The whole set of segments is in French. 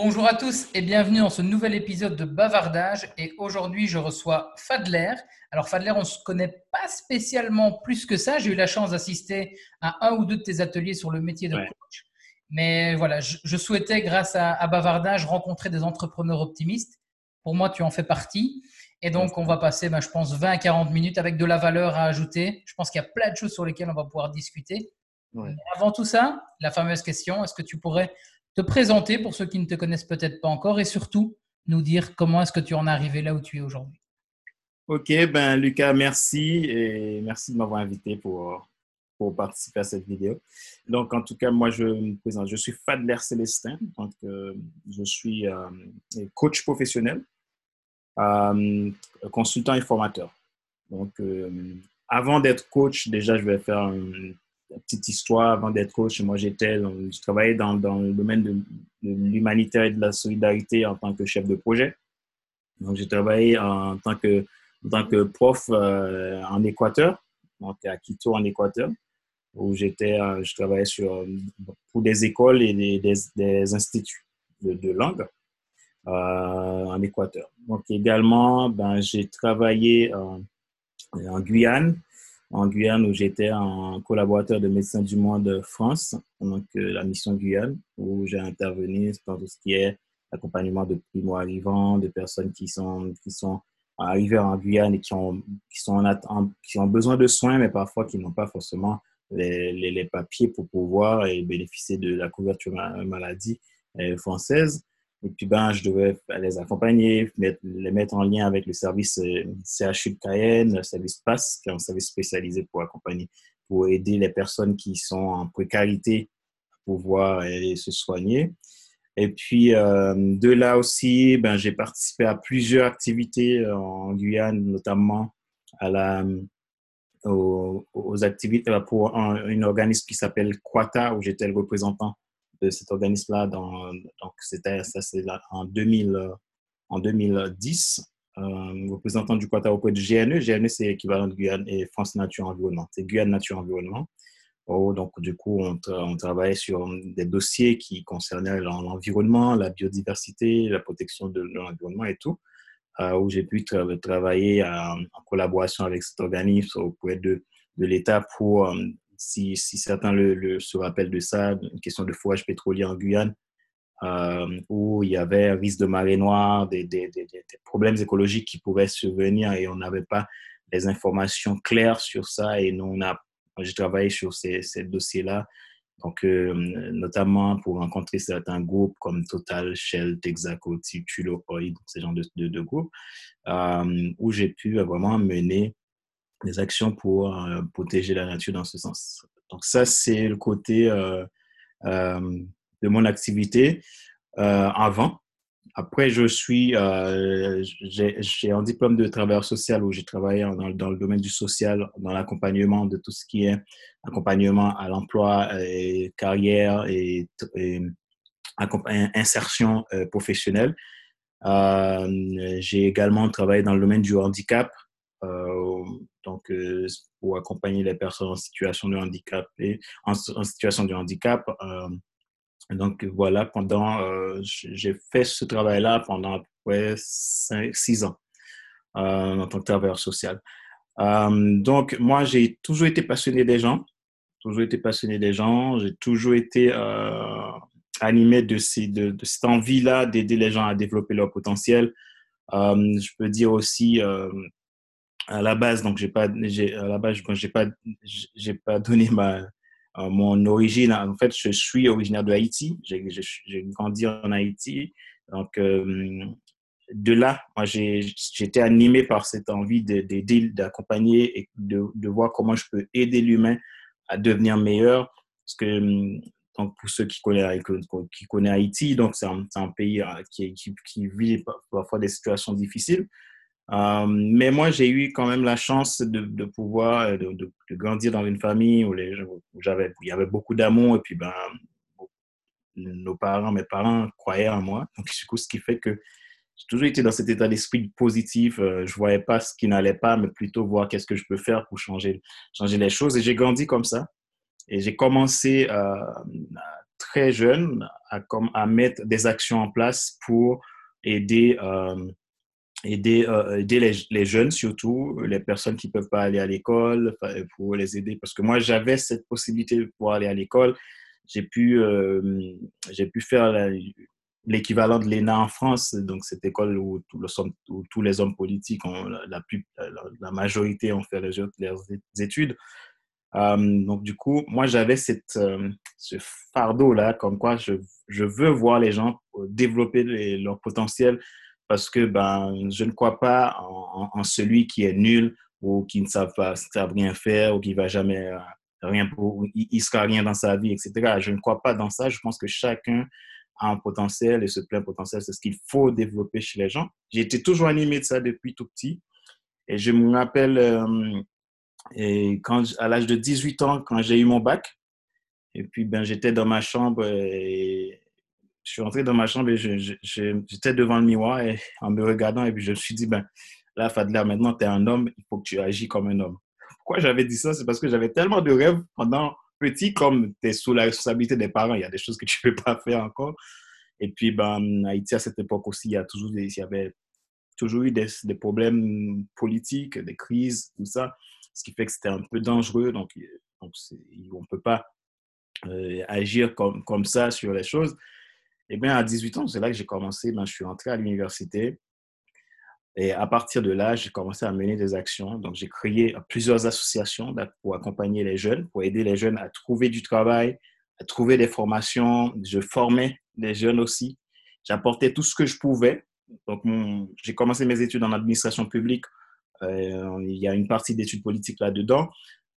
Bonjour à tous et bienvenue dans ce nouvel épisode de Bavardage. Et aujourd'hui, je reçois Fadler. Alors, Fadler, on ne se connaît pas spécialement plus que ça. J'ai eu la chance d'assister à un ou deux de tes ateliers sur le métier de coach. Mais voilà, je, souhaitais, grâce à, Bavardage, rencontrer des entrepreneurs optimistes. Pour moi, tu en fais partie. Et donc, on va passer, ben, je pense, 20 à 40 minutes avec de la valeur à ajouter. Je pense qu'il y a plein de choses sur lesquelles on va pouvoir discuter. Avant tout ça, la fameuse question, est-ce que tu pourrais te présenter pour ceux qui ne te connaissent peut-être pas encore et surtout nous dire comment est-ce que tu en es arrivé là où tu es aujourd'hui. Ok, ben Lucas, merci et merci de m'avoir invité pour, pour participer à cette vidéo. Donc, en tout cas, moi, je me présente. Je suis Fadler Célestin. Donc, euh, je suis euh, coach professionnel, euh, consultant et formateur. Donc, avant d'être coach, déjà, je vais faire un petite histoire avant d'être coach. Moi, j'étais, je travaillais dans, dans le domaine de, l'humanitaire et de la solidarité en tant que chef de projet. Donc, j'ai travaillé en tant que, tant que prof euh, en Équateur, donc à Quito en Équateur, où j'étais, euh, je travaillais sur, pour des écoles et des, des, instituts de, de langue euh, en Équateur. Donc, également, ben, j'ai travaillé en Guyane en Guyane où j'étais un collaborateur de Médecins du Monde France, donc la mission Guyane, où j'ai intervenu dans tout ce qui est accompagnement de primo-arrivants, de personnes qui sont, qui sont arrivées en Guyane et qui ont, qui, sont en, qui ont besoin de soins, mais parfois qui n'ont pas forcément les, les, papiers pour pouvoir bénéficier de la couverture maladie euh, française. Et puis, ben, je devais les accompagner, les mettre en lien avec le service euh, CHU de Cayenne, le service PASS, qui est un service spécialisé pour accompagner, pour aider les personnes qui sont en précarité à pouvoir se soigner. Et puis, euh, de là aussi, ben, j'ai participé à plusieurs activités euh, en Guyane, notamment à la, aux, activités pour un, un organisme qui s'appelle Quata, où j'étais le représentant de cet organisme-là. Donc, c'était ça, c'est en, 2000, euh, en 2010, euh, représentant du Quata auprès de GNE. GNE, c'est équivalent de Guyane et France Nature Environnement. C'est Guyane Nature Environnement. Oh, donc, du coup, on, on, travaillait sur des dossiers qui concernaient l'environnement, la biodiversité, la protection de, l'environnement et tout, euh, où j'ai pu travailler en collaboration avec cet organisme auprès de, de l'État pour si, certains se rappellent de ça, une question de fourrage pétrolier en Guyane, euh, où il y avait un risque de marée noire, des, des, des, problèmes écologiques qui pouvaient survenir et on n'avait pas les informations claires sur ça. Et nous, on a, j'ai travaillé sur ces, dossiers-là, donc euh, notamment pour rencontrer certains groupes comme Total, Shell, Texaco, Tulo, Oil, ces genres de, de, groupes, euh, où j'ai pu vraiment mener des actions pour euh, protéger la nature dans ce sens. Donc ça, c'est le côté euh, euh, de mon activité avant. Après, je suis, j'ai un diplôme de travailleur social où j'ai travaillé dans, le domaine du social, dans l'accompagnement de tout ce qui est accompagnement à l'emploi, carrière et, insertion professionnelle. j'ai également travaillé dans le domaine du handicap euh, pour accompagner les personnes en situation de handicap et en, situation de handicap. Euh, donc voilà, pendant, j'ai fait ce travail-là pendant à peu près 6 ans en tant que travailleur social. donc moi, j'ai toujours été passionné des gens, toujours été passionné des gens, j'ai toujours été animé de, de cette envie-là d'aider les gens à développer leur potentiel. je peux dire aussi à la base, donc j'ai pas, à la base, j'ai pas, j'ai pas donné ma, euh, mon origine. En fait, je suis originaire de Haïti. J'ai grandi en Haïti. Donc, euh, de là, moi, j'étais animé par cette envie d'aider, d'accompagner et de, de, voir comment je peux aider l'humain à devenir meilleur. Parce que, donc, pour ceux qui connaissent, qui connaissent Haïti, donc c'est un, un, pays euh, qui, qui, qui vit parfois des situations difficiles. Euh, mais moi, j'ai eu quand même la chance de, pouvoir euh, de, grandir dans une famille où, il y avait beaucoup d'amour et puis ben, nos parents, mes parents croyaient en moi. Donc, du coup, ce qui fait que j'ai toujours été dans cet état d'esprit positif. Euh, je voyais pas ce qui n'allait pas, mais plutôt voir qu'est-ce que je peux faire pour changer, changer les choses. Et j'ai grandi comme ça. Et j'ai commencé très jeune à, mettre des actions en place pour aider, aider, euh, aider les, les, jeunes, surtout les personnes qui ne peuvent pas aller à l'école, pour les aider. Parce que moi, j'avais cette possibilité de pouvoir aller à l'école. J'ai pu, euh, pu faire l'équivalent de l'ENA en France, donc cette école où, tous les hommes politiques, la, majorité ont fait leurs, études. Euh, donc, du coup, moi, j'avais cette, ce fardeau-là, comme quoi je, je, veux voir les gens développer leur potentiel parce que ben, je ne crois pas en, celui qui est nul ou qui ne savent pas, rien faire ou qui va jamais euh, rien pour, il, il sera rien dans sa vie, etc. Je ne crois pas dans ça. Je pense que chacun a un potentiel et ce plein potentiel, c'est ce qu'il faut développer chez les gens. J'ai été toujours animé de ça depuis tout petit. Et je me rappelle, et quand, à l'âge de 18 ans, quand j'ai eu mon bac, et puis ben, j'étais dans ma chambre et je suis rentré dans ma chambre et j'étais devant le miroir en me regardant et puis je me suis dit, ben, là, Fadler, maintenant, tu es un homme, il faut que tu agis comme un homme. Pourquoi j'avais dit ça? C'est parce que j'avais tellement de rêves pendant petit, comme tu es sous la responsabilité des parents, il y a des choses que tu ne peux pas faire encore. Et puis, ben, Haïti, à cette époque aussi, il y, a toujours avait toujours eu des, problèmes politiques, des crises, tout ça ce qui fait que c'était un peu dangereux. Donc, on ne peut pas euh, agir comme ça sur les choses. Et bien, à 18 ans, c'est là que j'ai commencé. Ben, je suis entré à l'université. Et à partir de là, j'ai commencé à mener des actions. Donc, j'ai créé plusieurs associations pour accompagner les jeunes, pour aider les jeunes à trouver du travail, à trouver des formations. Je formais les jeunes aussi. J'apportais tout ce que je pouvais. Donc, j'ai commencé mes études en administration publique euh, il y a une partie d'études politiques là-dedans.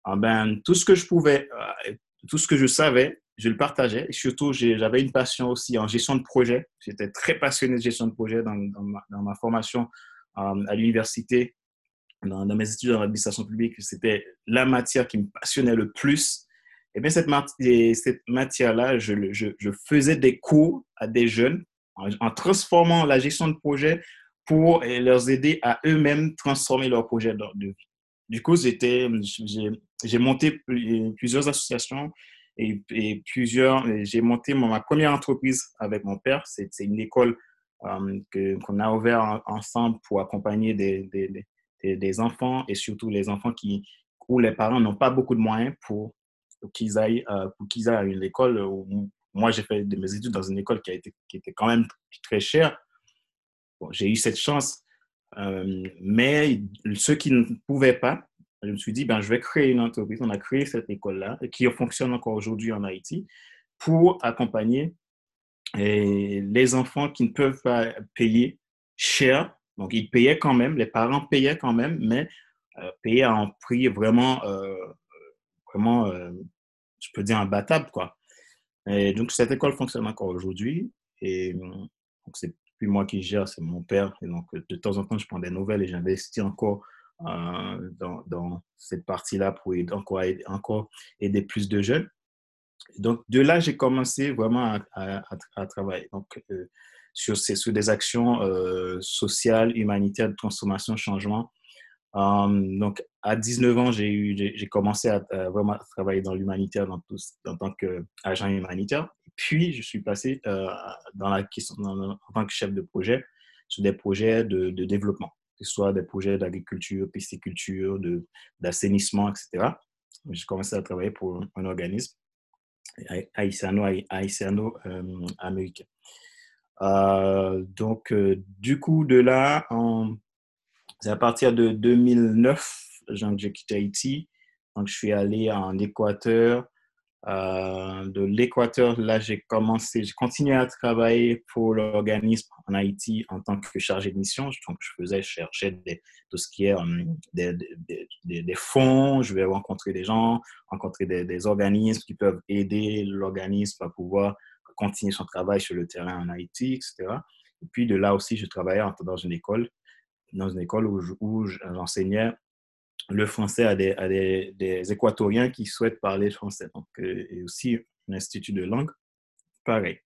Ah ben, tout ce que je pouvais, euh, tout ce que je savais, je le partageais. Et surtout, j'avais une passion aussi en gestion de projet. J'étais très passionné de gestion de projet dans, ma, formation euh, à l'université, dans, mes études en administration publique. C'était la matière qui me passionnait le plus. Et bien, cette, matière-là, je, faisais des cours à des jeunes en, en, transformant la gestion de projet pour leur aider à eux-mêmes transformer leur projet de vie. Du coup, j'ai monté plusieurs associations et, plusieurs. J'ai monté ma première entreprise avec mon père. C'est une école euh, qu'on a ouverte ensemble pour accompagner des, enfants et surtout les enfants qui, où les parents n'ont pas beaucoup de moyens pour, qu'ils aillent, euh, aillent à une école. moi, j'ai fait mes études dans une école qui, a qui était quand même très chère j'ai eu cette chance. Euh, mais ceux qui ne pouvaient pas, je me suis dit, ben, je vais créer une entreprise. On a créé cette école-là, qui fonctionne encore aujourd'hui en Haïti, pour accompagner les enfants qui ne peuvent pas payer cher. Donc, ils payaient quand même, les parents payaient quand même, mais euh, payaient à un prix vraiment, euh, vraiment je peux dire, imbattable. Quoi. Et donc, cette école fonctionne encore aujourd'hui. Et donc, c'est puis moi qui gère, c'est mon père. Et donc, de temps en temps, je prends des nouvelles et j'investis encore euh, dans, dans, cette partie-là pour encore, aider, encore aider plus de jeunes. donc, de là, j'ai commencé vraiment à, travailler donc, euh, sur, des actions euh, sociales, humanitaires, de transformation, changement. donc, à 19 ans, j'ai commencé à, vraiment travailler dans l'humanitaire en tant qu'agent humanitaire. Puis, je suis passé dans la question, en tant que chef de projet sur des projets de, développement, que ce soit des projets d'agriculture, pisciculture, d'assainissement, etc. J'ai commencé à travailler pour un organisme haïtiano-américain. Euh, donc, euh, du coup, de là, c'est à partir de 2009, j'ai quitté Haïti. Donc, je suis allé en Équateur, euh, de l'Équateur, là, j'ai commencé, j'ai continué à travailler pour l'organisme en Haïti en tant que chargé de mission. Donc, je faisais, chercher des, tout ce qui est euh, des, des, fonds. Je vais rencontrer des gens, rencontrer des, organismes qui peuvent aider l'organisme à pouvoir continuer son travail sur le terrain en Haïti, etc. Et puis, de là aussi, je travaillais dans une école, dans une école où j'enseignais le français à des, à des, des, équatoriens qui souhaitent parler français. Donc, euh, et aussi un institut de langue, pareil.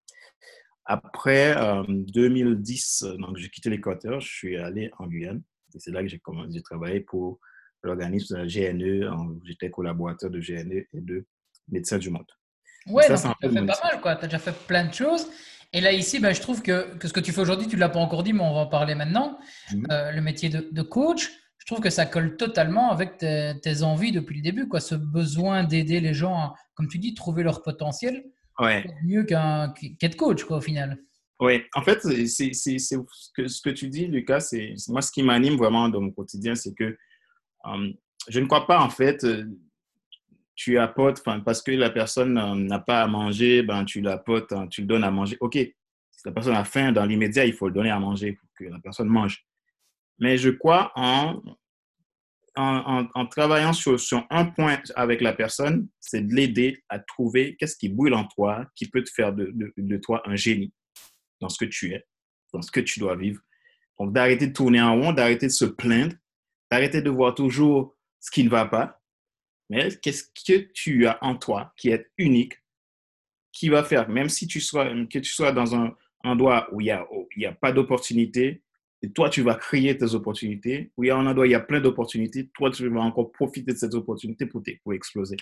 Après 2010, euh, donc j'ai quitté l'Équateur, je suis allé en Guyane. Et c'est là que j'ai commencé à travailler pour l'organisme GNE. J'étais collaborateur de GNE et de Médecins du Monde. Ouais, donc as fait pas mal, quoi. Tu as déjà fait plein de choses. Et là, ici, ben, je trouve que, que, ce que tu fais aujourd'hui, tu ne l'as pas encore dit, mais on va en parler maintenant. Mhm. Euh, le métier de, de, coach, je trouve que ça colle totalement avec tes, tes envies depuis le début, quoi. Ce besoin d'aider les gens à, comme tu dis, trouver leur potentiel. Ouais. Mieux qu'un qu'être coach, quoi, au final. Oui, en fait, c'est ce que, ce que tu dis, Lucas, c'est moi ce qui m'anime vraiment dans mon quotidien, c'est que euh, je ne crois pas, en fait, euh, tu apportes, parce que la personne euh, n'a pas à manger, ben, tu l'apportes, hein, tu le donnes à manger. OK, si la personne a faim, dans l'immédiat, il faut le donner à manger pour que la personne mange. Mais je crois en, en, travaillant sur, sur, un point avec la personne, c'est de l'aider à trouver qu'est-ce qui brûle en toi, qui peut te faire de, de, de, toi un génie dans ce que tu es, dans ce que tu dois vivre. Donc, d'arrêter de tourner en rond, d'arrêter de se plaindre, d'arrêter de voir toujours ce qui ne va pas, mais qu'est-ce que tu as en toi qui est unique, qui va faire, même si tu sois, que tu sois dans un endroit où il n'y a, a pas d'opportunité, et toi, tu vas créer tes opportunités. Où il y a un endroit il y a plein d'opportunités, toi, tu vas encore profiter de cette opportunité pour, pour exploser.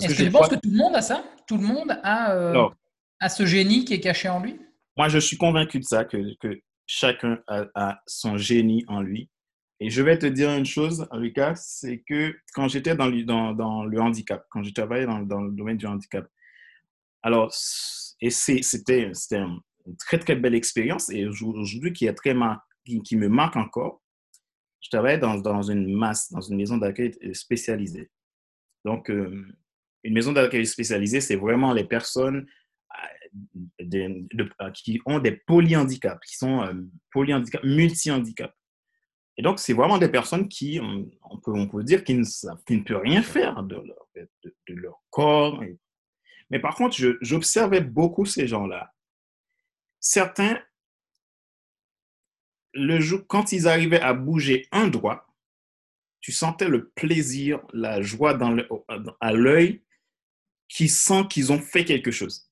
Est-ce que, je pense que tout le monde a ça? Tout le monde a, euh, a ce génie qui est caché en lui? Moi, je suis convaincu de ça, que, que chacun a, a, son génie en lui. Et je vais te dire une chose, Lucas, c'est que quand j'étais dans, dans, dans, le handicap, quand je travaillais dans, dans, le domaine du handicap, alors, et c'était une très, très belle expérience et aujourd'hui qui est très qui, me marque encore. Je travaillais dans, dans une masse, dans une maison d'accueil spécialisée. Donc, euh, une maison d'accueil spécialisée, c'est vraiment les personnes euh, qui ont des polyhandicaps, qui sont euh, polyhandicaps, multi-handicaps. Et donc, c'est vraiment des personnes qui, on peut, on peut dire, qui ne, qui ne peuvent rien faire de leur, de, leur corps. Mais par contre, j'observais beaucoup ces gens-là. Certains, le jour, quand ils arrivaient à bouger un doigt, tu sentais le plaisir, la joie dans à l'œil qui sent qu'ils ont fait quelque chose.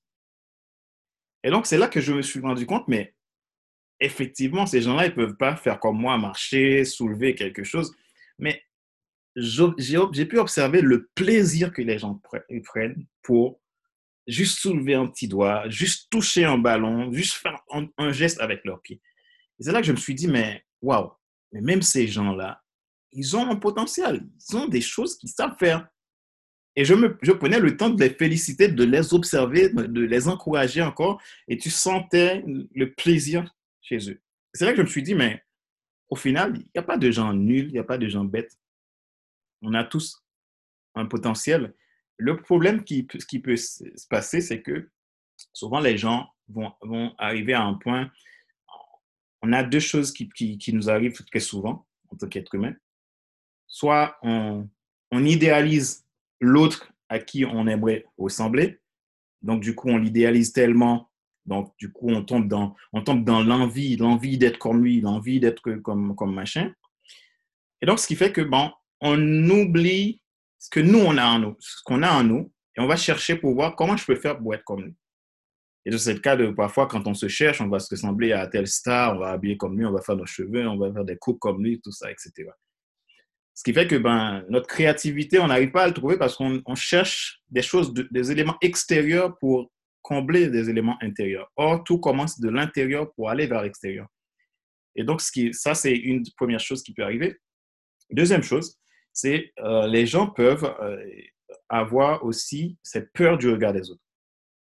Et donc, c'est là que je me suis rendu compte, mais effectivement, ces gens-là, ils ne peuvent pas faire comme moi, marcher, soulever quelque chose. Mais j'ai pu observer le plaisir que les gens prennent pour juste soulever un petit doigt, juste toucher un ballon, juste faire un, geste avec leurs pieds. C'est là que je me suis dit, mais waouh, mais même ces gens-là, ils ont un potentiel, ils ont des choses qu'ils savent faire. Et je, me, je prenais le temps de les féliciter, de les observer, de les encourager encore, et tu sentais le plaisir chez eux. C'est là que je me suis dit, mais au final, il n'y a pas de gens nuls, il n'y a pas de gens bêtes. On a tous un potentiel. Le problème qui, qui peut se passer, c'est que souvent les gens vont, vont, arriver à un point. On a deux choses qui, nous arrivent très souvent en tant qu'être humain. Soit on, on idéalise l'autre à qui on aimerait ressembler. Donc, du coup, on l'idéalise tellement donc, du coup, on tombe dans, on tombe dans l'envie, l'envie d'être comme lui, l'envie d'être comme, comme machin. Et donc, ce qui fait que, bon, on oublie ce que nous, on a en nous, ce qu'on a en nous, et on va chercher pour voir comment je peux faire pour être comme lui. Et c'est le cas de parfois, quand on se cherche, on va se ressembler à tel star, on va habiller comme lui, on va faire nos cheveux, on va faire des coupes comme lui, tout ça, etc. Ce qui fait que ben, notre créativité, on n'arrive pas à le trouver parce qu'on cherche des choses, des éléments extérieurs pour combler des éléments intérieurs. Or, tout commence de l'intérieur pour aller vers l'extérieur. Et donc, ce qui, ça, c'est une première chose qui peut arriver. Deuxième chose, c'est euh, les gens peuvent euh, avoir aussi cette peur du regard des autres.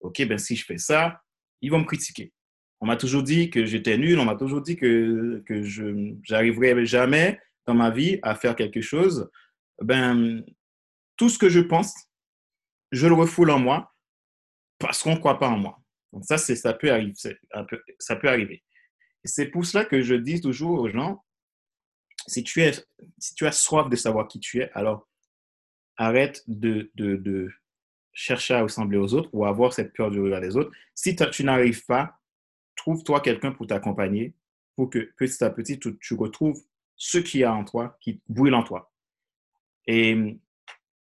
OK, ben si je fais ça, ils vont me critiquer. On m'a toujours dit que j'étais nul, on m'a toujours dit que, que je n'arriverai jamais dans ma vie à faire quelque chose. Ben, tout ce que je pense, je le refoule en moi parce qu'on ne croit pas en moi. Donc ça, ça peut arriver. Ça peut arriver. C'est pour cela que je dis toujours aux gens, si tu, es, si tu as soif de savoir qui tu es, alors arrête de, de, de chercher à ressembler aux autres ou avoir cette peur du regard des autres. Si tu n'arrives pas, trouve-toi quelqu'un pour t'accompagner pour que petit à petit, tu, retrouves ce qu'il y a en toi, qui brûle en toi. Et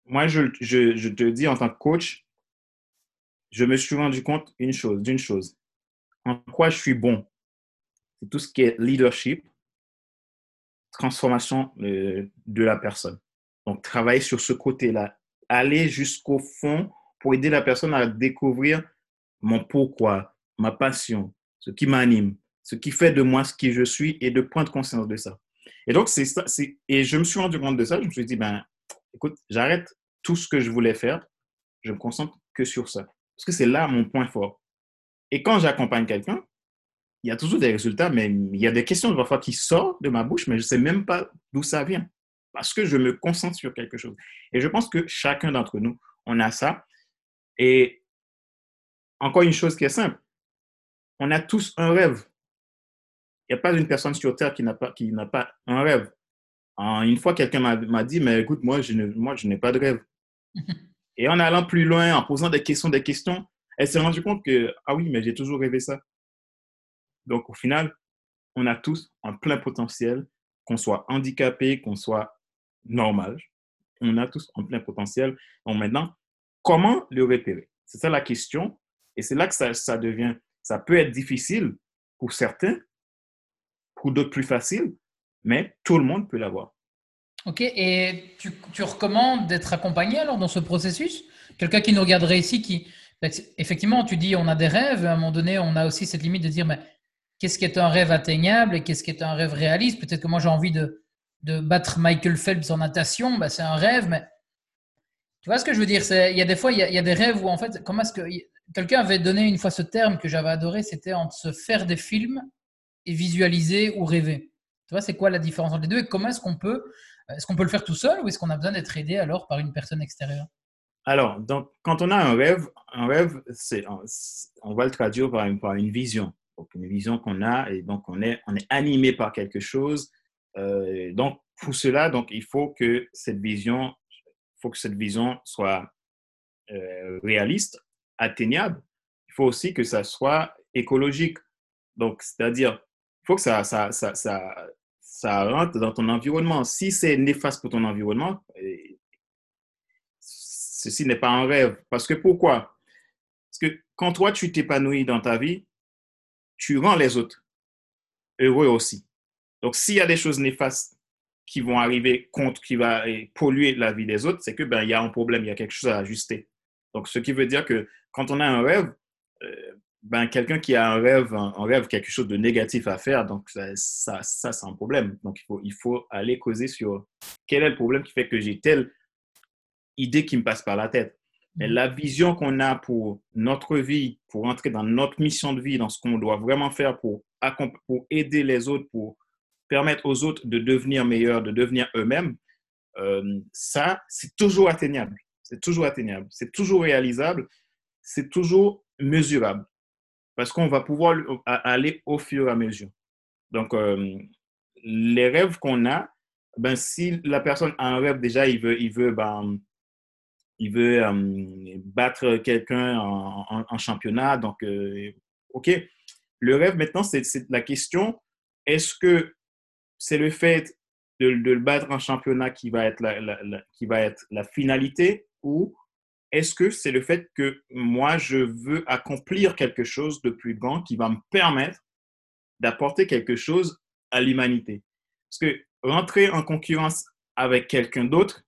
moi, je, te dis en tant que coach, je me suis rendu compte une chose, d'une chose. En quoi je suis bon, c'est tout ce qui est leadership, transformation euh, de la personne. Donc, travailler sur ce côté-là, aller jusqu'au fond pour aider la personne à découvrir mon pourquoi, ma passion, ce qui m'anime, ce qui fait de moi ce qui je suis et de prendre conscience de ça. Et donc, c'est ça. Et je me suis rendu compte de ça. Je me suis dit, ben, écoute, j'arrête tout ce que je voulais faire. Je me concentre que sur ça. Parce que c'est là mon point fort. Et quand j'accompagne quelqu'un, il y a toujours des résultats, mais il y a des questions parfois qui sortent de ma bouche, mais je ne sais même pas d'où ça vient. Parce que je me concentre sur quelque chose. Et je pense que chacun d'entre nous, on a ça. Et encore une chose qui est simple, on a tous un rêve. Il n'y a pas une personne sur Terre qui n'a pas, qui n'a pas un rêve. Une fois, quelqu'un m'a dit, mais écoute, moi, je, ne, moi, je n'ai pas de rêve. Et en allant plus loin, en posant des questions, des questions, elle s'est rendue compte que, ah oui, mais j'ai toujours rêvé ça. Donc, au final, on a tous un plein potentiel, qu'on soit handicapé, qu'on soit normal. On a tous un plein potentiel. Donc, maintenant, comment le repérer? C'est ça la question. Et c'est là que ça, ça devient, ça peut être difficile pour certains, pour d'autres plus facile, mais tout le monde peut l'avoir. Ok, et tu, tu recommandes d'être accompagné alors dans ce processus? Quelqu'un qui nous regarderait ici, qui, effectivement, tu dis on a des rêves, à un moment donné, on a aussi cette limite de dire mais qu'est-ce qui est un rêve atteignable et qu'est-ce qui est un rêve réaliste? Peut-être que moi j'ai envie de, de, battre Michael Phelps en natation, ben, c'est un rêve, mais tu vois ce que je veux dire? Il y a des fois, il y a, des rêves où en fait, comment est-ce que quelqu'un avait donné une fois ce terme que j'avais adoré, c'était entre se faire des films et visualiser ou rêver. Tu vois, c'est quoi la différence entre les deux et comment est-ce qu'on peut, est-ce qu'on peut le faire tout seul ou est-ce qu'on a besoin d'être aidé alors par une personne extérieure? Alors, donc, quand on a un rêve, un rêve, c'est, on va le traduire par une, par une vision. Donc, une vision qu'on a et donc on est, on est animé par quelque chose. Euh, donc, pour cela, donc, il faut que cette vision, que cette vision soit euh, réaliste, atteignable. Il faut aussi que ça soit écologique. Donc, c'est-à-dire, il faut que ça rentre dans ton environnement. Si c'est néfaste pour ton environnement, ceci n'est pas un rêve. Parce que pourquoi? Parce que quand toi, tu t'épanouis dans ta vie, tu rends les autres heureux aussi. Donc, s'il y a des choses néfastes qui vont arriver contre, qui va polluer la vie des autres, c'est que ben, il y a un problème, il y a quelque chose à ajuster. Donc, ce qui veut dire que quand on a un rêve, euh, ben, quelqu'un qui a un rêve, un, rêve, quelque chose de négatif à faire, donc ça, ça, ça c'est un problème. Donc, il faut, il faut aller causer sur quel est le problème qui fait que j'ai telle idée qui me passe par la tête. Mais la vision qu'on a pour notre vie, pour entrer dans notre mission de vie, dans ce qu'on doit vraiment faire pour, pour aider les autres, pour permettre aux autres de devenir meilleurs, de devenir eux-mêmes, euh, ça, c'est toujours atteignable. C'est toujours atteignable. C'est toujours réalisable. C'est toujours mesurable parce qu'on va pouvoir aller au fur et à mesure. Donc, euh, les rêves qu'on a, ben, si la personne a un rêve déjà, il veut, il veut, ben, il veut euh, battre quelqu'un en, championnat. Donc, OK. Le rêve, maintenant, c'est la question, est-ce que c'est le fait de, le battre en championnat qui va être la, qui va être la finalité ou est-ce que c'est le fait que moi, je veux accomplir quelque chose de plus grand qui va me permettre d'apporter quelque chose à l'humanité? Parce que rentrer en concurrence avec quelqu'un d'autre,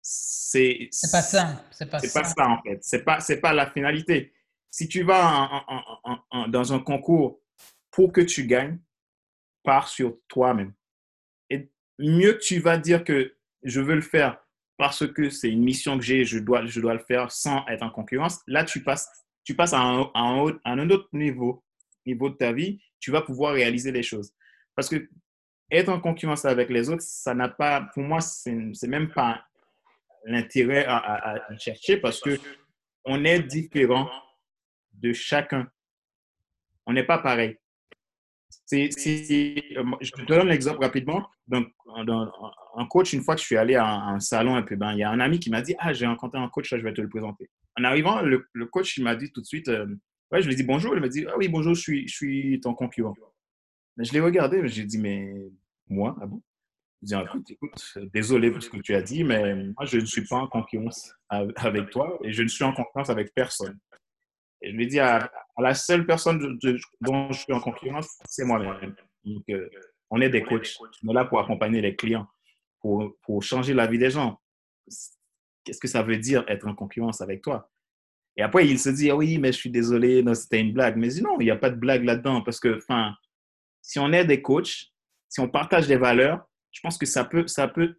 c'est c'est pas ça c'est pas, pas ça en fait. C'est pas c'est pas la finalité. Si tu vas dans un concours pour que tu gagnes pars sur toi-même et mieux tu vas dire que je veux le faire parce que c'est une mission que j'ai, je dois, je dois le faire sans être en concurrence, là, tu passes, tu passes à un, à autre niveau, niveau de ta vie, tu vas pouvoir réaliser les choses. Parce que être en concurrence avec les autres, ça n'a pas, pour moi, c'est même pas l'intérêt à, chercher parce que on est différent de chacun. On n'est pas pareil. C'est, je te donne l'exemple rapidement. Donc, un coach, une fois que je suis allé à un, salon un peu, ben, il y a un ami qui m'a dit Ah, j'ai rencontré un coach, là, je vais te le présenter. En arrivant, le, coach, il m'a dit tout de suite euh, Ouais, je lui ai dit bonjour. Il m'a dit Ah oui, bonjour, je suis, je suis ton concurrent. Mais je l'ai regardé, j'ai dit Mais moi, ah bon? Je lui ai dit écoute, écoute, désolé pour ce que tu as dit, mais moi, je ne suis pas en concurrence avec toi et je ne suis en concurrence avec personne. Et je lui ai dit à, la seule personne dont je suis en concurrence, c'est moi-même. Donc, euh, on est des coachs. On est là pour accompagner les clients, pour, pour changer la vie des gens. qu'est-ce que ça veut dire être en concurrence avec toi? Et après, il se dit, ah oui, mais je suis désolé, c'était une blague. Mais non, il n'y a pas de blague là-dedans parce que, enfin, si on est des coachs, si on partage des valeurs, je pense que ça peut, ça peut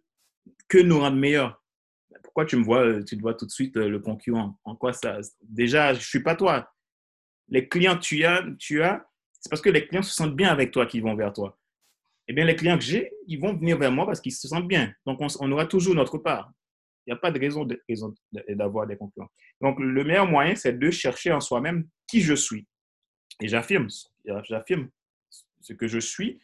que nous rendre meilleurs. Pourquoi tu me vois, tu te vois tout de suite euh, le concurrent? En quoi ça Déjà, je suis pas toi. Les clients que tu as, tu as, c'est parce que les clients se sentent bien avec toi qu'ils vont vers toi. Eh bien, les clients que j'ai, ils vont venir vers moi parce qu'ils se sentent bien. Donc, on, aura toujours notre part. Il n'y a pas de raison d'avoir des concurrents. Donc, le meilleur moyen, c'est de chercher en soi-même qui je suis. Et j'affirme, j'affirme ce que je suis.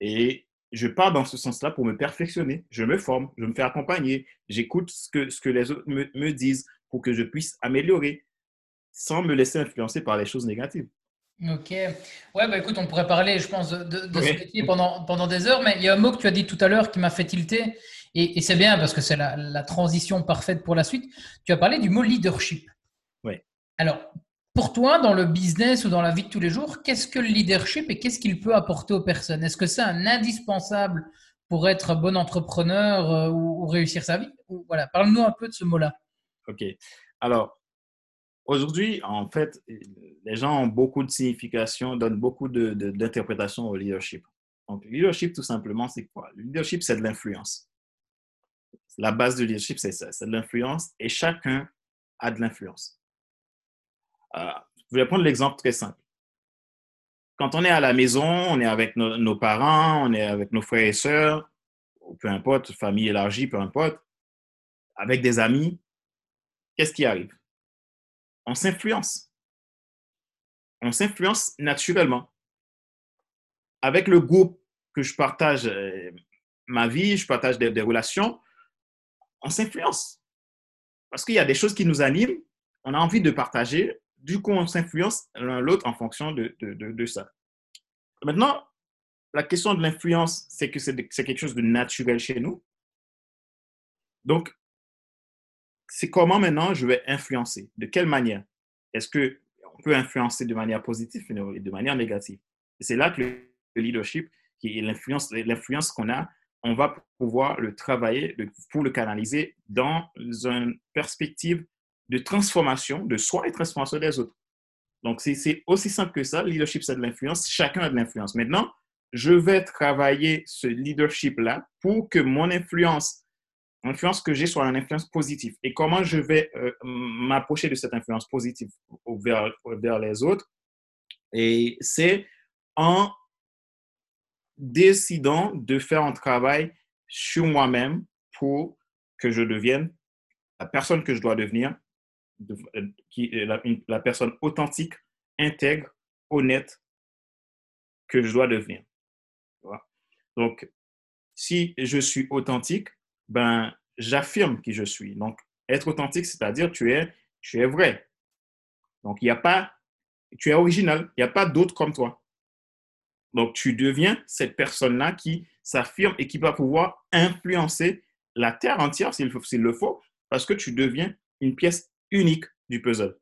Et je pars dans ce sens-là pour me perfectionner. Je me forme, je me fais accompagner, j'écoute ce que, ce que les autres me, disent pour que je puisse améliorer sans me laisser influencer par les choses négatives. Ok. Ouais, bah écoute, on pourrait parler, je pense, de, ce métier pendant, pendant des heures, mais il y a un mot que tu as dit tout à l'heure qui m'a fait tilter, et, c'est bien parce que c'est la, la, transition parfaite pour la suite. Tu as parlé du mot leadership. Oui. Alors, pour toi, dans le business ou dans la vie de tous les jours, qu'est-ce que le leadership et qu'est-ce qu'il peut apporter aux personnes? Est-ce que c'est un indispensable pour être bon entrepreneur euh, ou, réussir sa vie? Voilà, parle-nous un peu de ce mot-là. Ok. Alors, aujourd'hui, en fait, les gens ont beaucoup de signification, donnent beaucoup d'interprétation au leadership. Donc, le leadership, tout simplement, c'est quoi? Le leadership, c'est de l'influence. La base du leadership, c'est ça, c'est de l'influence et chacun a de l'influence. Euh, je vais prendre l'exemple très simple. Quand on est à la maison, on est avec nos, parents, on est avec nos frères et sœurs, peu importe, famille élargie, peu importe, avec des amis, qu'est-ce qui arrive? On s'influence. On s'influence naturellement. Avec le groupe que je partage euh, ma vie, je partage des relations, on s'influence. Parce qu'il y a des choses qui nous animent, on a envie de partager, du coup, on s'influence l'un l'autre en fonction de, de, ça. Maintenant, la question de l'influence, c'est que c'est quelque chose de naturel chez nous. Donc, c'est comment maintenant je vais influencer? De quelle manière? Est-ce qu'on peut influencer de manière positive et de manière négative? C'est là que le leadership, est l'influence qu'on a, on va pouvoir le travailler pour le canaliser dans une perspective de transformation de soi et transformation des autres. Donc, c'est aussi simple que ça. Le leadership, c'est de l'influence. Chacun a de l'influence. Maintenant, je vais travailler ce leadership-là pour que mon influence, l'influence que j'ai soit une influence positive. Et comment je vais euh, m'approcher de cette influence positive vers, vers les autres? Et c'est en décidant de faire un travail sur moi-même pour que je devienne la personne que je dois devenir euh, qui est la, personne authentique, intègre, honnête que je dois devenir. Donc, si je suis authentique, ben, j'affirme qui je suis. Donc, être authentique, c'est-à-dire tu es, tu es vrai. Donc, il n'y a pas, tu es original, il n'y a pas d'autre comme toi. Donc, tu deviens cette personne-là qui s'affirme et qui va pouvoir influencer la terre entière s'il le faut, parce que tu deviens une pièce unique du puzzle.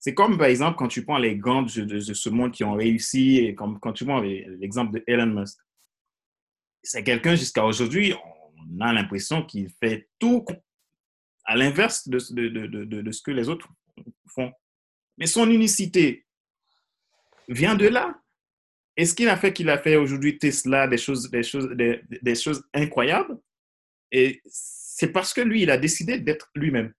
C'est comme, par exemple, quand tu prends les grands de, ce monde qui ont réussi, et comme, quand tu prends l'exemple de Elon Musk. C'est quelqu'un, jusqu'à aujourd'hui, on a l'impression qu'il fait tout à l'inverse de, de, ce que les autres font. Mais son unicité vient de là. Et ce qu'il a fait qu'il a fait aujourd'hui Tesla, des choses, des choses, des choses incroyables, et c'est parce que lui, il a décidé d'être lui-même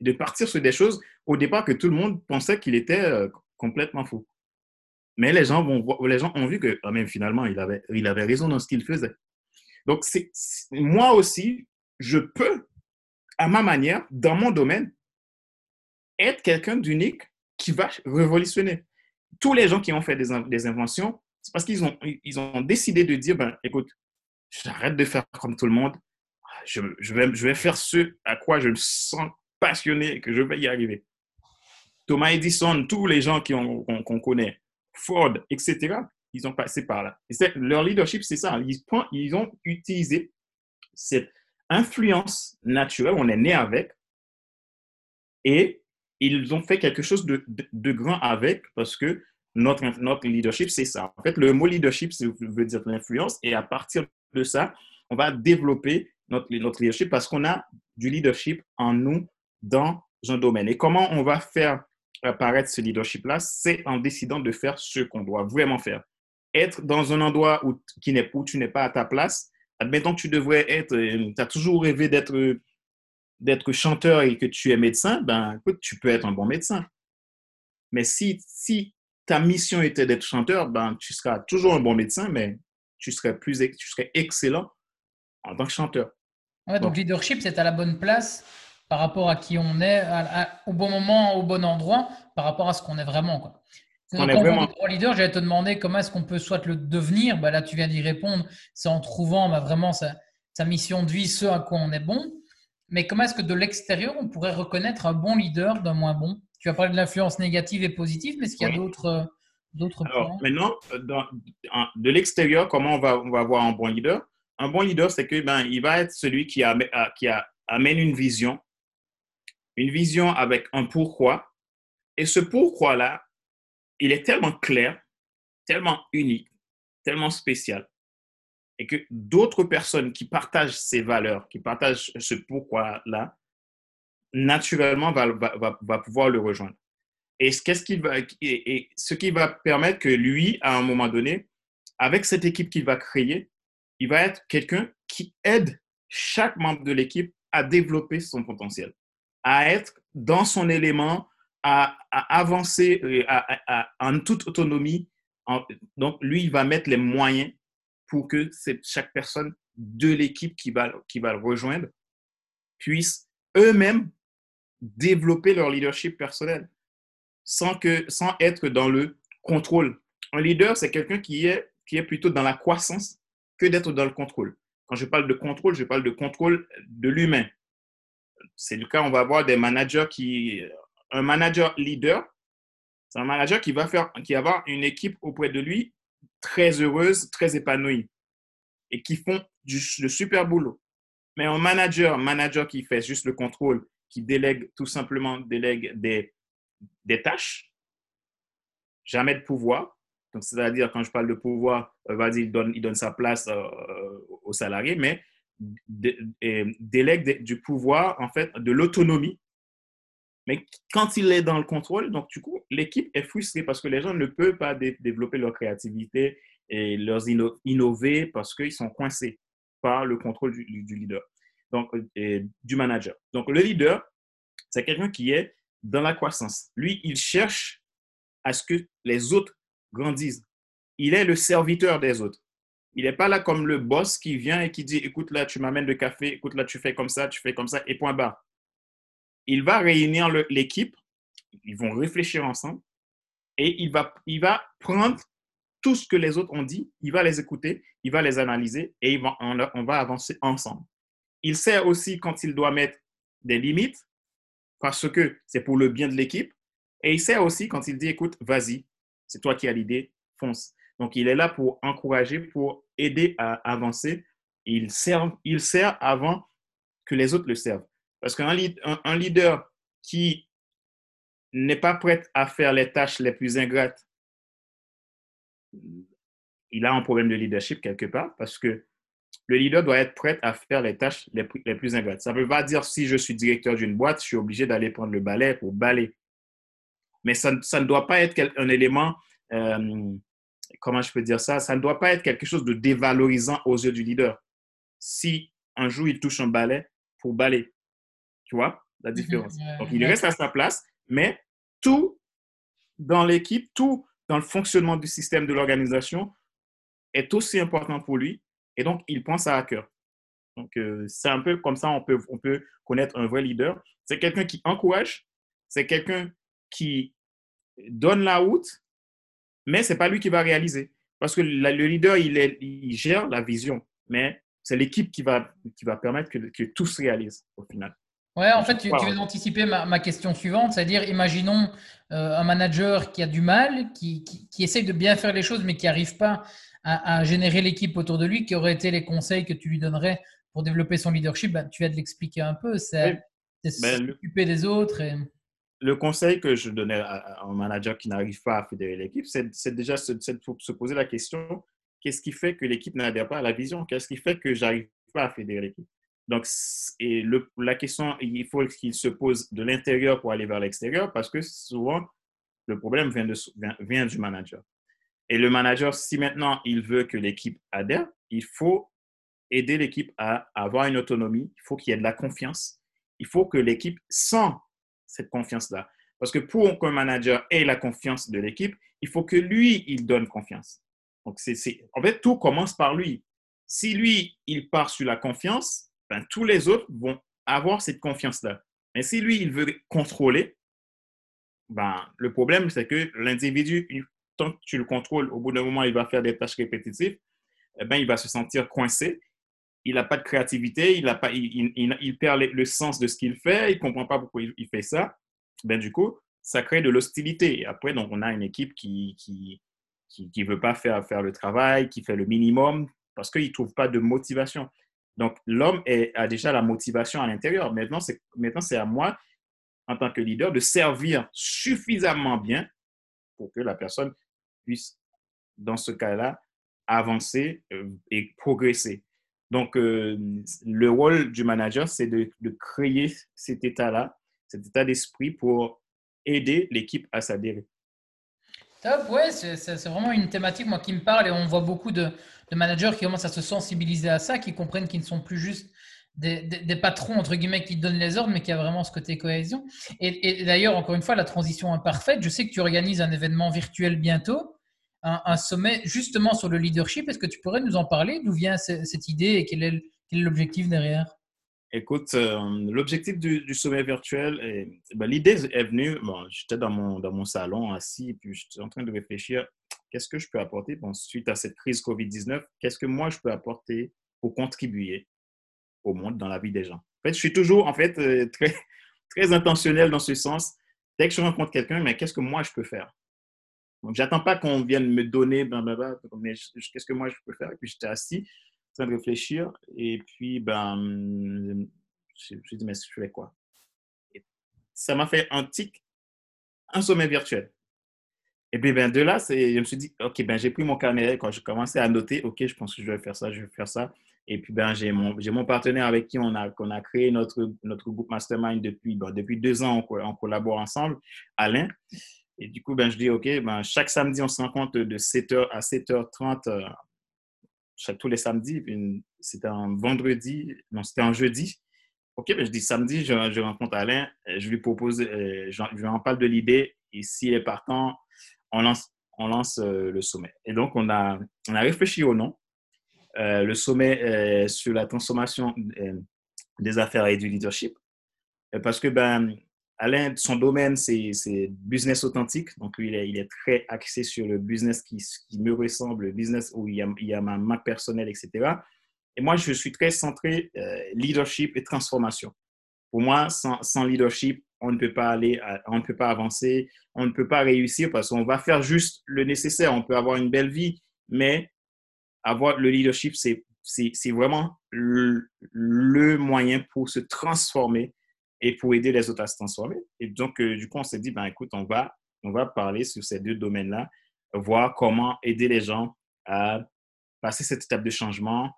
de partir sur des choses au départ que tout le monde pensait qu'il était euh, complètement fou. Mais les gens, vont, les gens ont vu que ah, même finalement, il avait, il avait raison dans ce qu'il faisait. Donc, moi aussi, je peux, à ma manière, dans mon domaine, être quelqu'un d'unique qui va révolutionner. Tous les gens qui ont fait des, des inventions, c'est parce qu'ils ont, ils ont décidé de dire, ben, écoute, j'arrête de faire comme tout le monde, je, je, vais, je vais faire ce à quoi je me sens passionné que je vais y arriver. Thomas Edison, tous les gens qu'on connaît, Ford, etc., ils ont passé par là. Leur leadership, c'est ça. Ils, ont utilisé cette influence naturelle, on est né avec, et ils ont fait quelque chose de, grand avec parce que notre, leadership, c'est ça. En fait, le mot leadership, ça veut dire l'influence, et à partir de ça, on va développer notre leadership parce qu'on a du leadership en nous dans un domaine. Et comment on va faire apparaître ce leadership-là, c'est en décidant de faire ce qu'on doit vraiment faire. Être dans un endroit où, qui n'est, où tu n'es pas à ta place, admettons que tu devrais être, euh, tu as toujours rêvé d'être, d'être chanteur et que tu es médecin, ben écoute, tu peux être un bon médecin. Mais si, si ta mission était d'être chanteur, ben tu seras toujours un bon médecin, mais tu serais, plus, tu serais excellent en tant que chanteur. donc, leadership, c'est à la bonne place par rapport à qui on est, au bon moment, au bon endroit, par rapport à ce qu'on est vraiment. Quoi. On est vraiment... leader, j'allais te demander comment est-ce qu'on peut soit le devenir. Bah, là, tu viens d'y répondre. C'est en trouvant bah, vraiment sa, mission de vie, ce à quoi on est bon. Mais comment est-ce que de l'extérieur, on pourrait reconnaître un bon leader d'un moins bon? Tu as parlé de l'influence négative et positive, mais est-ce qu'il y a d'autres d'autres points? Maintenant, de l'extérieur, comment on va, on va voir un bon leader? Un bon leader, c'est que ben, il va être celui qui, a, qui a, amène une vision, une vision avec un pourquoi. Et ce pourquoi-là, il est tellement clair, tellement unique, tellement spécial. Et que d'autres personnes qui partagent ces valeurs, qui partagent ce pourquoi-là, naturellement va, va, va, pouvoir le rejoindre. Et qu'est-ce va, et, ce qui va permettre que lui, à un moment donné, avec cette équipe qu'il va créer, il va être quelqu'un qui aide chaque membre de l'équipe à développer son potentiel à être dans son élément, à, avancer euh, en toute autonomie. donc, lui, il va mettre les moyens pour que chaque personne de l'équipe qui va, le rejoindre puisse eux-mêmes développer leur leadership personnel sans, que, sans être dans le contrôle. Un leader, c'est quelqu'un qui est, qui est plutôt dans la croissance que d'être dans le contrôle. Quand je parle de contrôle, je parle de contrôle de l'humain, c'est le cas, on va avoir des managers qui, un manager leader, c'est un manager qui va faire, qui va avoir une équipe auprès de lui très heureuse, très épanouie et qui font le super boulot. Mais un manager, manager qui fait juste le contrôle, qui délègue tout simplement délègue des, tâches, jamais de pouvoir. Donc, c'est-à-dire, quand je parle de pouvoir, euh, vas il donne, il donne sa place euh, aux salariés, mais délègue du pouvoir, en fait, de l'autonomie. Mais quand il est dans le contrôle, donc du coup, l'équipe est frustrée parce que les gens ne peuvent pas développer leur créativité et leur innover parce qu'ils sont coincés par le contrôle du, leader, donc du manager. Donc le leader, c'est quelqu'un qui est dans la croissance. Lui, il cherche à ce que les autres grandissent. Il est le serviteur des autres. Il n'est pas là comme le boss qui vient et qui dit, écoute là, tu m'amènes le café, écoute là, tu fais comme ça, tu fais comme ça, et point barre. Il va réunir l'équipe, ils vont réfléchir ensemble, et il va, prendre tout ce que les autres ont dit, il va les écouter, il va les analyser, et on, on va avancer ensemble. Il sait aussi quand il doit mettre des limites, parce que c'est pour le bien de l'équipe, et il sait aussi quand il dit, écoute, vas-y, c'est toi qui as l'idée, fonce. Donc, il est là pour encourager, pour aider à avancer. Il sert, il sert avant que les autres le servent. Parce qu'un un, leader qui n'est pas prêt à faire les tâches les plus ingrates, il a un problème de leadership quelque part parce que le leader doit être prêt à faire les tâches les, plus ingrates. Ça ne veut pas dire si je suis directeur d'une boîte, je suis obligé d'aller prendre le balai pour balayer. Mais ça, ne doit pas être un élément euh, comment je peux dire ça, ça ne doit pas être quelque chose de dévalorisant aux yeux du leader. Si un jour il touche un balai pour balai, tu vois la mhm. différence. Donc il reste à sa place, mais tout dans l'équipe, tout dans le fonctionnement du système de l'organisation est aussi important pour lui et donc il prend ça à cœur. Donc euh, c'est un peu comme ça on peut, on peut connaître un vrai leader. C'est quelqu'un qui encourage, c'est quelqu'un qui donne la route mais ce n'est pas lui qui va réaliser. Parce que le leader, il, est, il gère la vision, mais c'est l'équipe qui va, qui va permettre que, que, tout se réalise au final. Ouais, en fait, tu, tu viens d'anticiper ma, ma, question suivante, c'est-à-dire, imaginons euh, un manager qui a du mal, qui, qui, qui, essaye de bien faire les choses, mais qui n'arrive pas à, à générer l'équipe autour de lui, qui aurait été les conseils que tu lui donnerais pour développer son leadership. Ben, tu viens de l'expliquer un peu, c'est s'occuper des autres. Et le conseil que je donnais à, un manager qui n'arrive pas à fédérer l'équipe, c'est déjà se, se, poser la question qu'est-ce qui fait que l'équipe n'adhère pas à la vision? Qu'est-ce qui fait que j'arrive pas à fédérer l'équipe? Donc, et la question, il faut qu'il se pose de l'intérieur pour aller vers l'extérieur parce que souvent, le problème vient, de, vient, du manager. Et le manager, si maintenant il veut que l'équipe adhère, il faut aider l'équipe à avoir une autonomie. Il faut qu'il y ait de la confiance. Il faut que l'équipe sent cette confiance-là. Parce que pour qu'un manager ait la confiance de l'équipe, il faut que lui, il donne confiance. Donc, c'est, en fait, tout commence par lui. Si lui, il part sur la confiance, ben, tous les autres vont avoir cette confiance-là. Mais si lui, il veut contrôler, ben, le problème, c'est que l'individu, tant que tu le contrôles, au bout d'un moment, il va faire des tâches répétitives, eh ben, il va se sentir coincé. Il n'a pas de créativité, il, a pas, il, perd le, sens de ce qu'il fait, il ne comprend pas pourquoi il, fait ça. Ben, du coup, ça crée de l'hostilité. Après, donc, on a une équipe qui qui, qui, veut pas faire, faire le travail, qui fait le minimum parce qu'il ne trouve pas de motivation. Donc, l'homme a déjà la motivation à l'intérieur. Maintenant, c'est à moi, en tant que leader, de servir suffisamment bien pour que la personne puisse, dans ce cas-là, avancer euh, et progresser. Donc, euh, le rôle du manager, c'est de, créer cet état-là, cet état d'esprit pour aider l'équipe à s'adhérer. Ouais, c'est vraiment une thématique moi qui me parle et on voit beaucoup de, de managers qui commencent à se sensibiliser à ça, qui comprennent qu'ils ne sont plus juste des, patrons, entre guillemets, qui donnent les ordres, mais qui a vraiment ce côté cohésion. Et, d'ailleurs, encore une fois, la transition imparfaite, je sais que tu organises un événement virtuel bientôt, un, sommet justement sur le leadership. Est-ce que tu pourrais nous en parler? D'où vient cette idée et quel est l'objectif derrière? Écoute, euh, l'objectif du, sommet virtuel, ben, l'idée est venue, bon, j'étais dans mon, dans mon salon assis, et puis j'étais en train de réfléchir qu'est-ce que je peux apporter suite à cette crise COVID-19 Qu'est-ce que moi je peux apporter pour contribuer au monde, dans la vie des gens? En fait, je suis toujours en fait euh, très, très intentionnel dans ce sens. Dès que je rencontre quelqu'un, mais qu'est-ce que moi je peux faire? Donc, j'attends pas qu'on vienne me donner, ben, mais qu'est-ce que moi je peux faire? Et puis j'étais assis, de réfléchir, et puis ben, je me suis dit mais je fais quoi? Ça m'a fait un tic, un sommet virtuel. Et puis, ben, de là, je me suis dit, OK, ben, j'ai pris mon carnet quand j'ai commencé à noter, OK, je pense que je vais faire ça, je vais faire ça. Et puis, ben, j'ai mon, mon partenaire avec qui on a, qu'on a créé notre, notre groupe Mastermind depuis, depuis deux ans, on, collabore ensemble, Alain. Et du coup, ben, je dis, OK, ben, chaque samedi, on se rencontre de 7h à 7h30, euh, chaque, tous les samedis. C'était un vendredi, non, c'était un jeudi. OK, ben, je dis samedi, je, je rencontre Alain, je lui propose, euh, je, lui en parle de l'idée. Et s'il est partant, on lance, on lance euh, le sommet. Et donc, on a, on a réfléchi au nom. Euh, le sommet sur la transformation euh, des affaires et du leadership. Parce que, ben, Alain, son domaine, c'est business authentique. Donc, il est, très axé sur le business qui, me ressemble, le business où il y a, il y a ma marque personnelle, etc. Et moi, je suis très centré leadership et transformation. Pour moi, sans, sans leadership, on ne peut pas aller, on ne peut pas avancer, on ne peut pas réussir parce qu'on va faire juste le nécessaire. On peut avoir une belle vie, mais avoir le leadership, c'est vraiment le, moyen pour se transformer et pour aider les autres à se transformer. Et donc, euh, du coup, on s'est dit, ben, écoute, on va, on va parler sur ces deux domaines-là, voir comment aider les gens à passer cette étape de changement,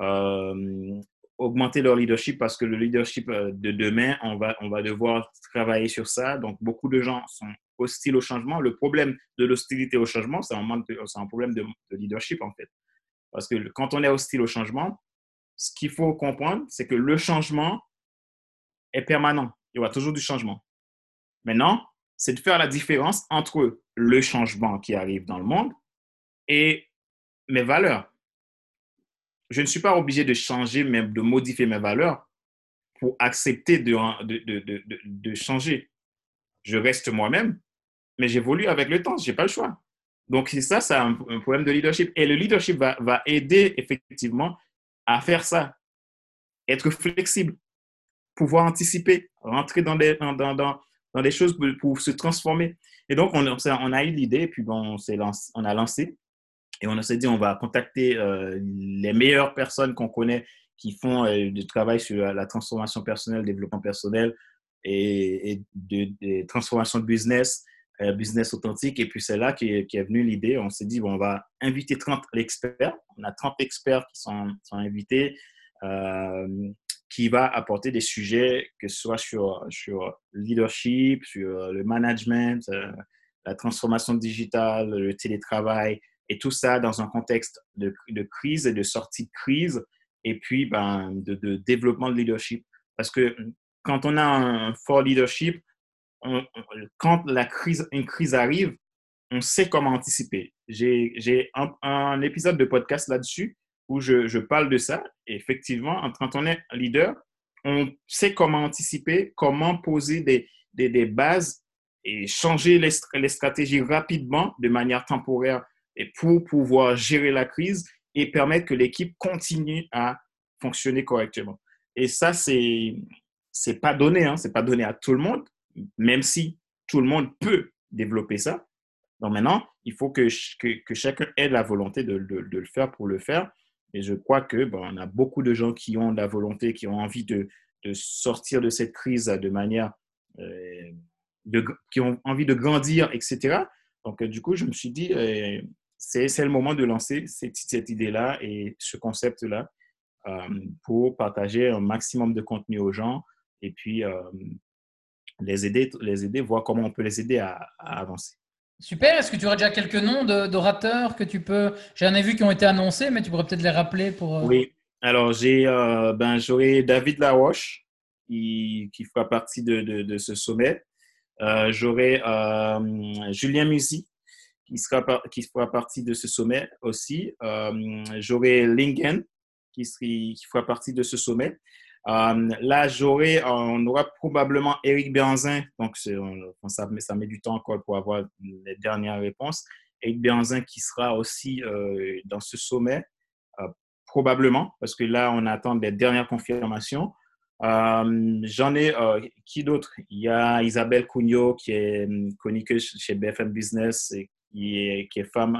euh, augmenter leur leadership parce que le leadership euh, de demain, on va, on va devoir travailler sur ça. Donc, beaucoup de gens sont hostiles au changement. Le problème de l'hostilité au changement, c'est un, un, problème de, leadership, en fait. Parce que quand on est hostile au changement, ce qu'il faut comprendre, c'est que le changement est permanent. Il y aura toujours du changement. Maintenant, c'est de faire la différence entre le changement qui arrive dans le monde et mes valeurs je ne suis pas obligé de changer, même de modifier mes valeurs pour accepter de, changer. Je reste moi-même, mais j'évolue avec le temps, je n'ai pas le choix. Donc, c'est ça, c'est un, problème de leadership. Et le leadership va, aider effectivement à faire ça, être flexible, pouvoir anticiper, rentrer dans des, dans, dans, dans des choses pour, se transformer. Et donc, on, on a eu l'idée, puis bon, on, lancé, a lancé et on s'est dit, on va contacter euh, les meilleures personnes qu'on connaît qui font euh, du travail sur la transformation personnelle, développement personnel et, de, transformation de business, euh, business authentique. Et puis c'est là qu'est est venue l'idée. On s'est dit, bon, on va inviter 30 experts. On a 30 experts qui sont, sont invités, qui va apporter des sujets, que ce soit sur, sur leadership, sur le management, la transformation digitale, le télétravail, et tout ça dans un contexte de, de crise et de sortie de crise, et puis ben, de, développement de leadership. Parce que quand on a un fort leadership, quand la crise, une crise arrive, on sait comment anticiper. J'ai un, un, épisode de podcast là-dessus où je, je, parle de ça. Et effectivement, quand on est leader, on sait comment anticiper, comment poser des, des, bases et changer les, les, stratégies rapidement de manière temporaire et pour pouvoir gérer la crise et permettre que l'équipe continue à fonctionner correctement. Et ça, c'est c'est pas donné, hein, c'est pas donné à tout le monde, même si tout le monde peut développer ça. Donc maintenant, il faut que, que, chacun ait la volonté de, de, le faire pour le faire. Et je crois que bon, on a beaucoup de gens qui ont la volonté, qui ont envie de, de sortir de cette crise de manière, euh, qui ont envie de grandir, etc. Donc du coup, je me suis dit, euh, c'est le moment de lancer cette, cette idée-là et ce concept-là euh, pour partager un maximum de contenu aux gens et puis euh, les aider, les aider, voir comment on peut les aider à, avancer. Super. Est-ce que tu aurais déjà quelques noms d'orateurs que tu peux. J'en ai vu qui ont été annoncés, mais tu pourrais peut-être les rappeler pour. Euh, oui. Alors, j'ai, euh, ben, j'aurai David Laroche qui, qui, fera partie de, de, ce sommet. Euh, j'aurai Julien Musi qui, sera qui fera partie de ce sommet aussi. j'aurai Lingen qui, serait, qui fera partie de ce sommet. Euh, là, j'aurai, on aura probablement Eric Benzin. Donc, on, ça, ça, met du temps encore pour avoir les dernières réponses. Eric Benzin qui sera aussi euh, dans ce sommet, euh, probablement, parce que là, on attend les dernières confirmations. Euh, J'en ai, euh, qui d'autre? Il y a Isabelle Cugnot qui est connue chez BFM Business et qui est, qui est femme,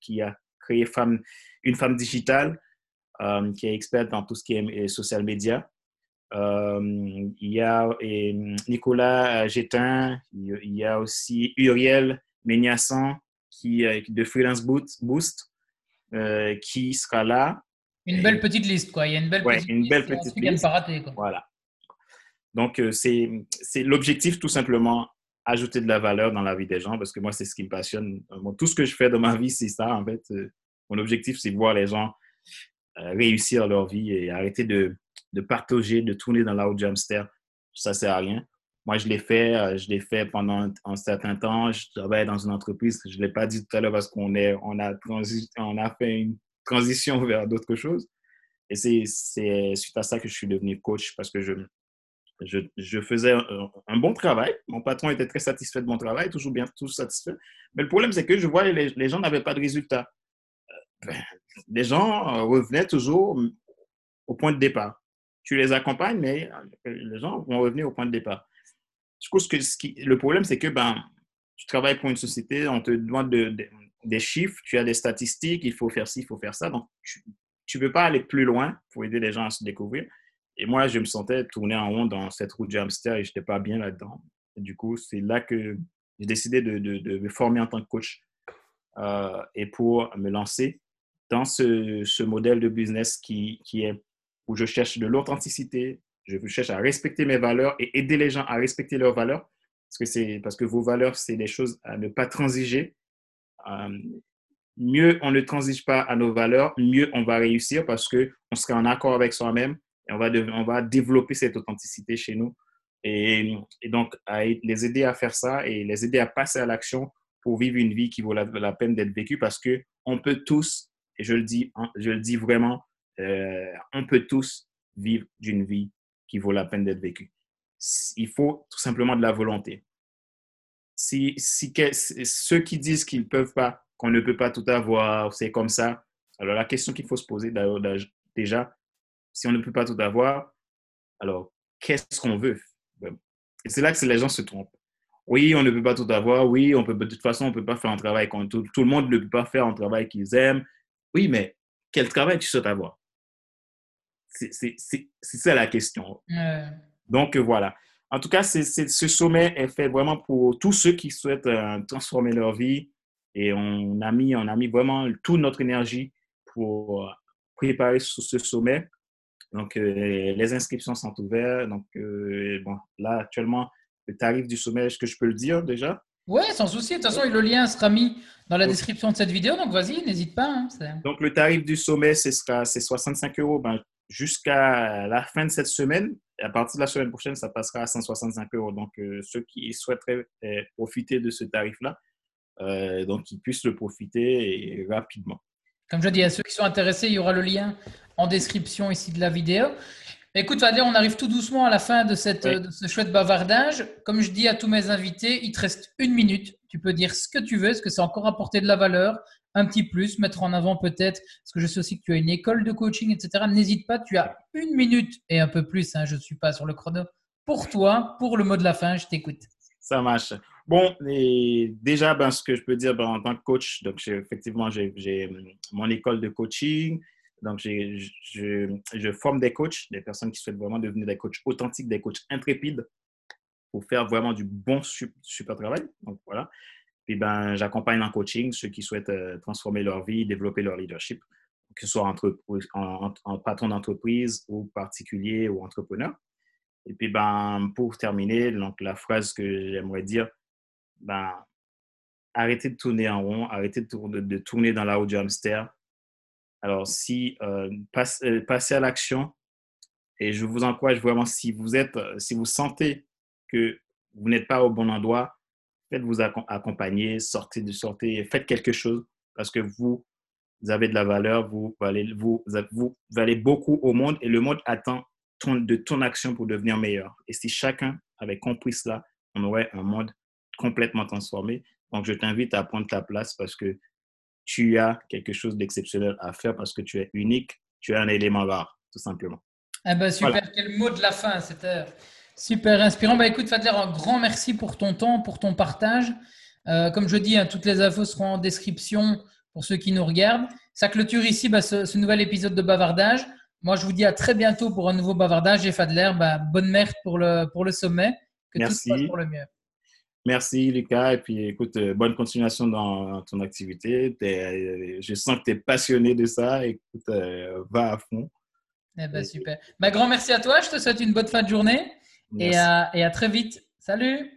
qui a créé femme, une femme digitale. Euh, qui est experte dans tout ce qui est social media. Euh, il y a Nicolas Gétin, il y a aussi Uriel Méniassan qui, de Freelance Boost euh, qui sera là. Une belle petite liste, quoi. Il y a une belle ouais, petite une liste. Belle petite liste. Pas rater, quoi. Voilà. Donc, c'est l'objectif, tout simplement, ajouter de la valeur dans la vie des gens, parce que moi, c'est ce qui me passionne. tout ce que je fais dans ma vie, c'est ça, en fait. Mon objectif, c'est de voir les gens euh, réussir leur vie et arrêter de, de partager, de tourner dans la haute jamster. Ça sert à rien. Moi, je l'ai fait, euh, je l'ai fait pendant un, certain temps. Je travaillais dans une entreprise. Je ne l'ai pas dit tout à l'heure parce qu'on est, on a, on a fait une transition vers d'autres choses. Et c'est suite à ça que je suis devenu coach parce que je, je, je faisais un, bon travail. Mon patron était très satisfait de mon travail, toujours bien, toujours satisfait. Mais le problème, c'est que je voyais les, les gens n'avaient pas de résultats. Ben, les gens euh, revenaient toujours au point de départ. Tu les accompagnes, mais euh, les gens vont revenir au point de départ. Le problème, c'est que ben, tu travailles pour une société, on te demande de, des chiffres, tu as des statistiques, il faut faire ci, il faut faire ça. Donc, tu ne peux pas aller plus loin pour aider les gens à se découvrir. Et moi, je me sentais tourner en rond dans cette route du hamster et je n'étais pas bien là-dedans. Du coup, c'est là que j'ai décidé de, me former en tant que coach euh, et pour me lancer dans ce, modèle de business qui, qui est où je cherche de l'authenticité, je cherche à respecter mes valeurs et aider les gens à respecter leurs valeurs. Parce que, parce que vos valeurs, c'est des choses à ne pas transiger. Euh, mieux on ne transige pas à nos valeurs, mieux on va réussir parce qu'on sera en accord avec soi-même et on va, on va développer cette authenticité chez nous. Et, et, donc, à les aider à faire ça et les aider à passer à l'action pour vivre une vie qui vaut la, la peine d'être vécue parce qu'on peut tous et je le dis, je le dis vraiment, euh, on peut tous vivre d'une vie qui vaut la peine d'être vécue. Il faut tout simplement de la volonté. Si, si ceux qui disent qu'ils ne peuvent pas, qu'on ne peut pas tout avoir, c'est comme ça, alors la question qu'il faut se poser déjà, si on ne peut pas tout avoir, alors qu'est-ce qu'on veut? Et c'est là que les gens se trompent. Oui, on ne peut pas tout avoir. Oui, on peut, de toute façon, on ne peut pas faire un travail qu'on tout, tout le monde ne peut pas faire un travail qu'ils aiment. Oui, mais quel travail tu souhaites avoir? C'est ça la question. Donc, voilà. En tout cas, ce sommet est fait vraiment pour tous ceux qui souhaitent euh, transformer leur vie. Et on a, mis, on a mis vraiment toute notre énergie pour préparer ce sommet. Donc, les inscriptions sont ouvertes. Donc, bon, là, actuellement, le tarif du sommet, est-ce que je peux le dire déjà? Ouais, sans souci. De toute façon, le lien sera mis dans la description de cette vidéo. Donc, vas-y, n'hésite pas. Hein, donc, le tarif du sommet, c'est 65 euros ben, jusqu'à la fin de cette semaine. Et à partir de la semaine prochaine, ça passera à 165 euros. Donc, euh, ceux qui souhaiteraient euh, profiter de ce tarif-là, euh, donc, ils puissent le profiter rapidement. Comme je dis, à ceux qui sont intéressés, il y aura le lien en description ici de la vidéo. Écoute, Fadler, on arrive tout doucement à la fin de, cette, de ce chouette bavardage. Comme je dis à tous mes invités, il te reste une minute. Tu peux dire ce que tu veux, est-ce que c'est encore apporter de la valeur, un petit plus, mettre en avant peut-être, parce que je sais aussi que tu as une école de coaching, etc. N'hésite pas, tu as une minute et un peu plus, hein, je ne suis pas sur le chrono, pour toi, pour le mot de la fin, je t'écoute. Ça marche. Bon, et déjà, ben, ce que je peux dire ben, en tant que coach, donc effectivement, j'ai mon école de coaching, donc, je, forme des coachs, des personnes qui souhaitent vraiment devenir des coachs authentiques, des coachs intrépides pour faire vraiment du bon super travail. Donc, voilà. Puis, ben, j'accompagne en coaching ceux qui souhaitent euh, transformer leur vie, développer leur leadership, que ce soit en, patron d'entreprise ou particulier ou entrepreneur. Et puis, ben, pour terminer, donc, la phrase que j'aimerais dire, ben, arrêtez de tourner en rond, arrêtez de, tourner, de tourner dans la roue du hamster alors, si euh, euh, passez à l'action, et je vous encourage vraiment, si vous êtes, euh, si vous sentez que vous n'êtes pas au bon endroit, faites-vous accompagner, sortez de sortez, faites quelque chose parce que vous, avez de la valeur, vous valez beaucoup au monde et le monde attend de ton action pour devenir meilleur. Et si chacun avait compris cela, on aurait un monde complètement transformé. Donc, je t'invite à prendre ta place parce que tu as quelque chose d'exceptionnel à faire parce que tu es unique, tu es un élément rare, tout simplement. Eh ben, super, quel mot de la fin, c'était super inspirant. Bah, écoute, Fadler, un grand merci pour ton temps, pour ton partage. Euh, comme je dis, hein, toutes les infos seront en description pour ceux qui nous regardent. Ça clôture ici bah, ce, nouvel épisode de Bavardage. Moi, je vous dis à très bientôt pour un nouveau Bavardage. Et Fadler, bah, bonne merde pour le, pour le sommet. Que Merci. tout se passe pour le mieux. Merci, Lucas. Et puis, écoute, euh, bonne continuation dans ton activité. Euh, je sens que tu es passionné de ça. Écoute, euh, va à fond. Eh ben, super. Bah, grand merci à toi. Je te souhaite une bonne fin de journée et à, et à très vite. Salut!